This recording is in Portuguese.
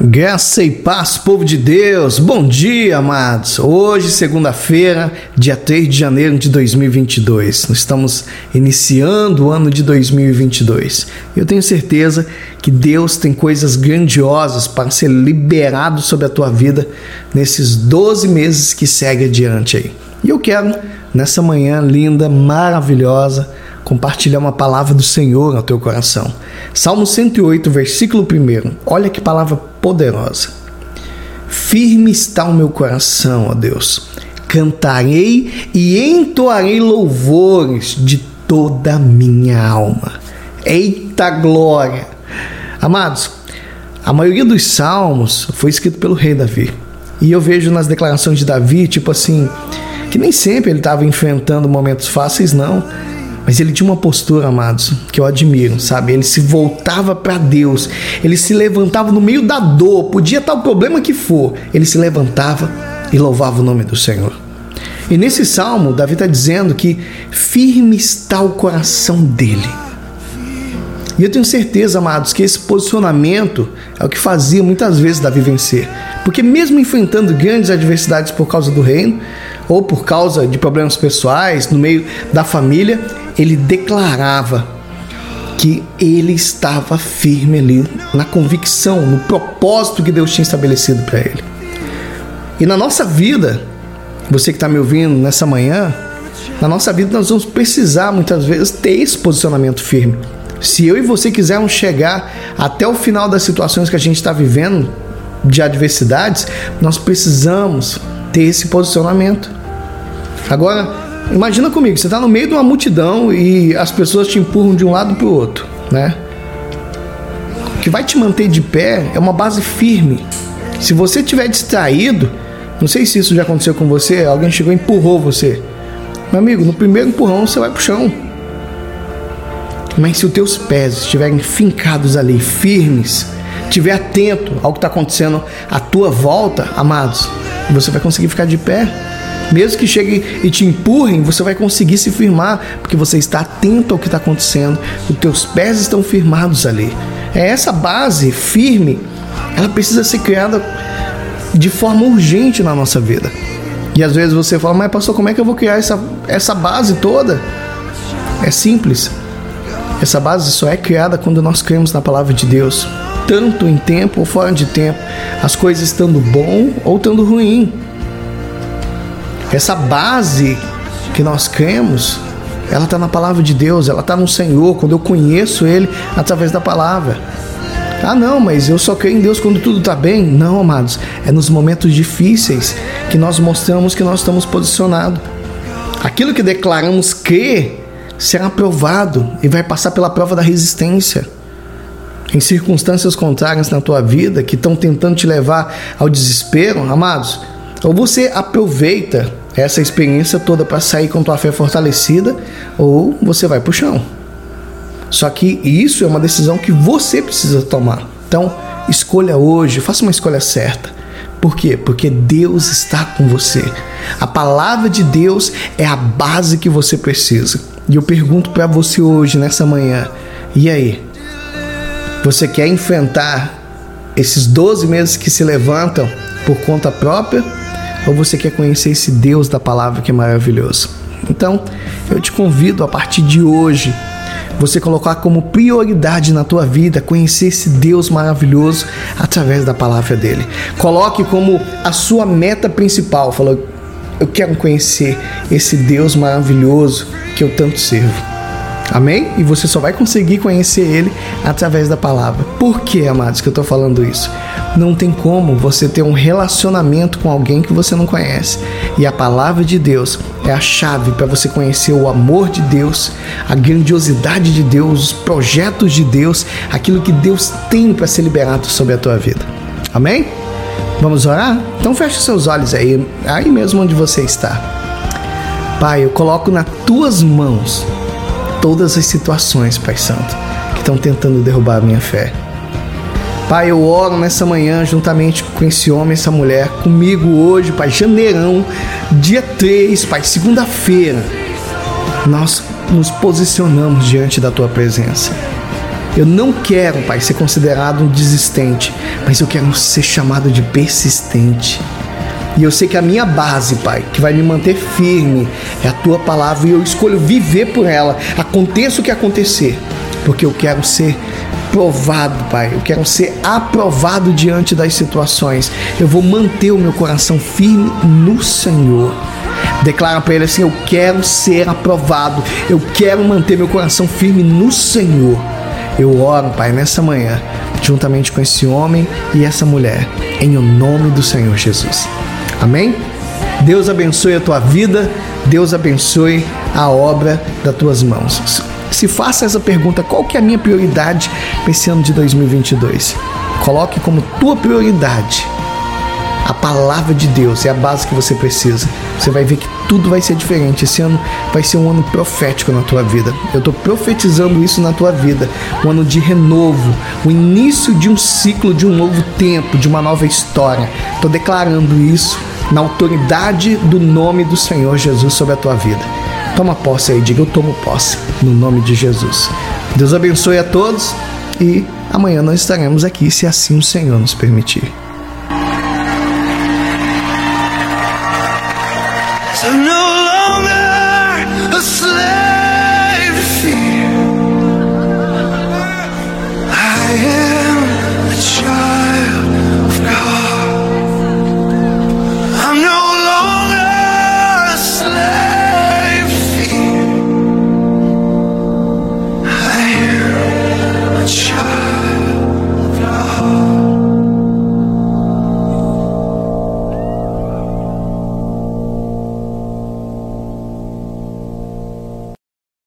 Graça e paz, povo de Deus. Bom dia, amados. Hoje, segunda-feira, dia 3 de janeiro de 2022. Nós estamos iniciando o ano de 2022. Eu tenho certeza que Deus tem coisas grandiosas para ser liberado sobre a tua vida nesses 12 meses que segue adiante aí. E eu quero, nessa manhã linda, maravilhosa, compartilhar uma palavra do Senhor no teu coração. Salmo 108, versículo 1. Olha que palavra poderosa. Firme está o meu coração, ó Deus. Cantarei e entoarei louvores de toda a minha alma. Eita glória! Amados, a maioria dos salmos foi escrito pelo rei Davi. E eu vejo nas declarações de Davi, tipo assim, que nem sempre ele estava enfrentando momentos fáceis, não mas ele tinha uma postura, amados, que eu admiro, sabe? Ele se voltava para Deus, ele se levantava no meio da dor, podia estar o problema que for, ele se levantava e louvava o nome do Senhor. E nesse salmo, Davi está dizendo que firme está o coração dele. E eu tenho certeza, amados, que esse posicionamento é o que fazia muitas vezes Davi vencer. Porque, mesmo enfrentando grandes adversidades por causa do reino, ou por causa de problemas pessoais, no meio da família, ele declarava que ele estava firme ali na convicção, no propósito que Deus tinha estabelecido para ele. E na nossa vida, você que está me ouvindo nessa manhã, na nossa vida nós vamos precisar muitas vezes ter esse posicionamento firme. Se eu e você quisermos chegar até o final das situações que a gente está vivendo, de adversidades, nós precisamos ter esse posicionamento. Agora, Imagina comigo, você está no meio de uma multidão e as pessoas te empurram de um lado para o outro, né? O que vai te manter de pé é uma base firme. Se você estiver distraído, não sei se isso já aconteceu com você, alguém chegou e empurrou você. Meu amigo, no primeiro empurrão você vai pro chão. Mas se os teus pés estiverem fincados ali, firmes, estiver atento ao que está acontecendo à tua volta, amados, você vai conseguir ficar de pé. Mesmo que cheguem e te empurrem, você vai conseguir se firmar, porque você está atento ao que está acontecendo, os teus pés estão firmados ali. É essa base firme, ela precisa ser criada de forma urgente na nossa vida. E às vezes você fala, mas pastor, como é que eu vou criar essa, essa base toda? É simples. Essa base só é criada quando nós cremos na palavra de Deus, tanto em tempo ou fora de tempo, as coisas estando bom ou estando ruim. Essa base que nós cremos, ela está na palavra de Deus, ela está no Senhor, quando eu conheço Ele através da palavra. Ah, não, mas eu só creio em Deus quando tudo está bem. Não, amados, é nos momentos difíceis que nós mostramos que nós estamos posicionados. Aquilo que declaramos crer será provado e vai passar pela prova da resistência. Em circunstâncias contrárias na tua vida que estão tentando te levar ao desespero, amados, ou você aproveita essa experiência toda para sair com tua fé fortalecida, ou você vai para o chão. Só que isso é uma decisão que você precisa tomar. Então, escolha hoje, faça uma escolha certa. Por quê? Porque Deus está com você. A palavra de Deus é a base que você precisa. E eu pergunto para você hoje, nessa manhã: e aí? Você quer enfrentar esses 12 meses que se levantam por conta própria? Ou você quer conhecer esse Deus da palavra que é maravilhoso. Então, eu te convido a partir de hoje você colocar como prioridade na tua vida conhecer esse Deus maravilhoso através da palavra dele. Coloque como a sua meta principal, falou: eu quero conhecer esse Deus maravilhoso que eu tanto sirvo. Amém? E você só vai conseguir conhecer Ele através da palavra. Por que, amados, que eu estou falando isso? Não tem como você ter um relacionamento com alguém que você não conhece. E a palavra de Deus é a chave para você conhecer o amor de Deus, a grandiosidade de Deus, os projetos de Deus, aquilo que Deus tem para ser liberado sobre a tua vida. Amém? Vamos orar? Então feche seus olhos aí, aí mesmo onde você está. Pai, eu coloco nas tuas mãos todas as situações, Pai Santo, que estão tentando derrubar a minha fé. Pai, eu oro nessa manhã juntamente com esse homem, essa mulher, comigo hoje, Pai, janeirão, dia 3, Pai, segunda-feira. Nós nos posicionamos diante da tua presença. Eu não quero, Pai, ser considerado um desistente, mas eu quero ser chamado de persistente. E eu sei que a minha base, Pai, que vai me manter firme, é a tua palavra e eu escolho viver por ela, aconteça o que acontecer, porque eu quero ser provado, Pai. Eu quero ser aprovado diante das situações. Eu vou manter o meu coração firme no Senhor. Declara para ele assim: Eu quero ser aprovado. Eu quero manter meu coração firme no Senhor. Eu oro, Pai, nessa manhã, juntamente com esse homem e essa mulher, em o nome do Senhor Jesus. Amém? Deus abençoe a tua vida, Deus abençoe a obra das tuas mãos. Se faça essa pergunta, qual que é a minha prioridade para esse ano de 2022? Coloque como tua prioridade a palavra de Deus, é a base que você precisa. Você vai ver que tudo vai ser diferente. Esse ano vai ser um ano profético na tua vida. Eu estou profetizando isso na tua vida. Um ano de renovo, o início de um ciclo, de um novo tempo, de uma nova história. Estou declarando isso na autoridade do nome do Senhor Jesus sobre a tua vida. Toma posse aí, diga eu tomo posse, no nome de Jesus. Deus abençoe a todos e amanhã nós estaremos aqui, se assim o Senhor nos permitir. I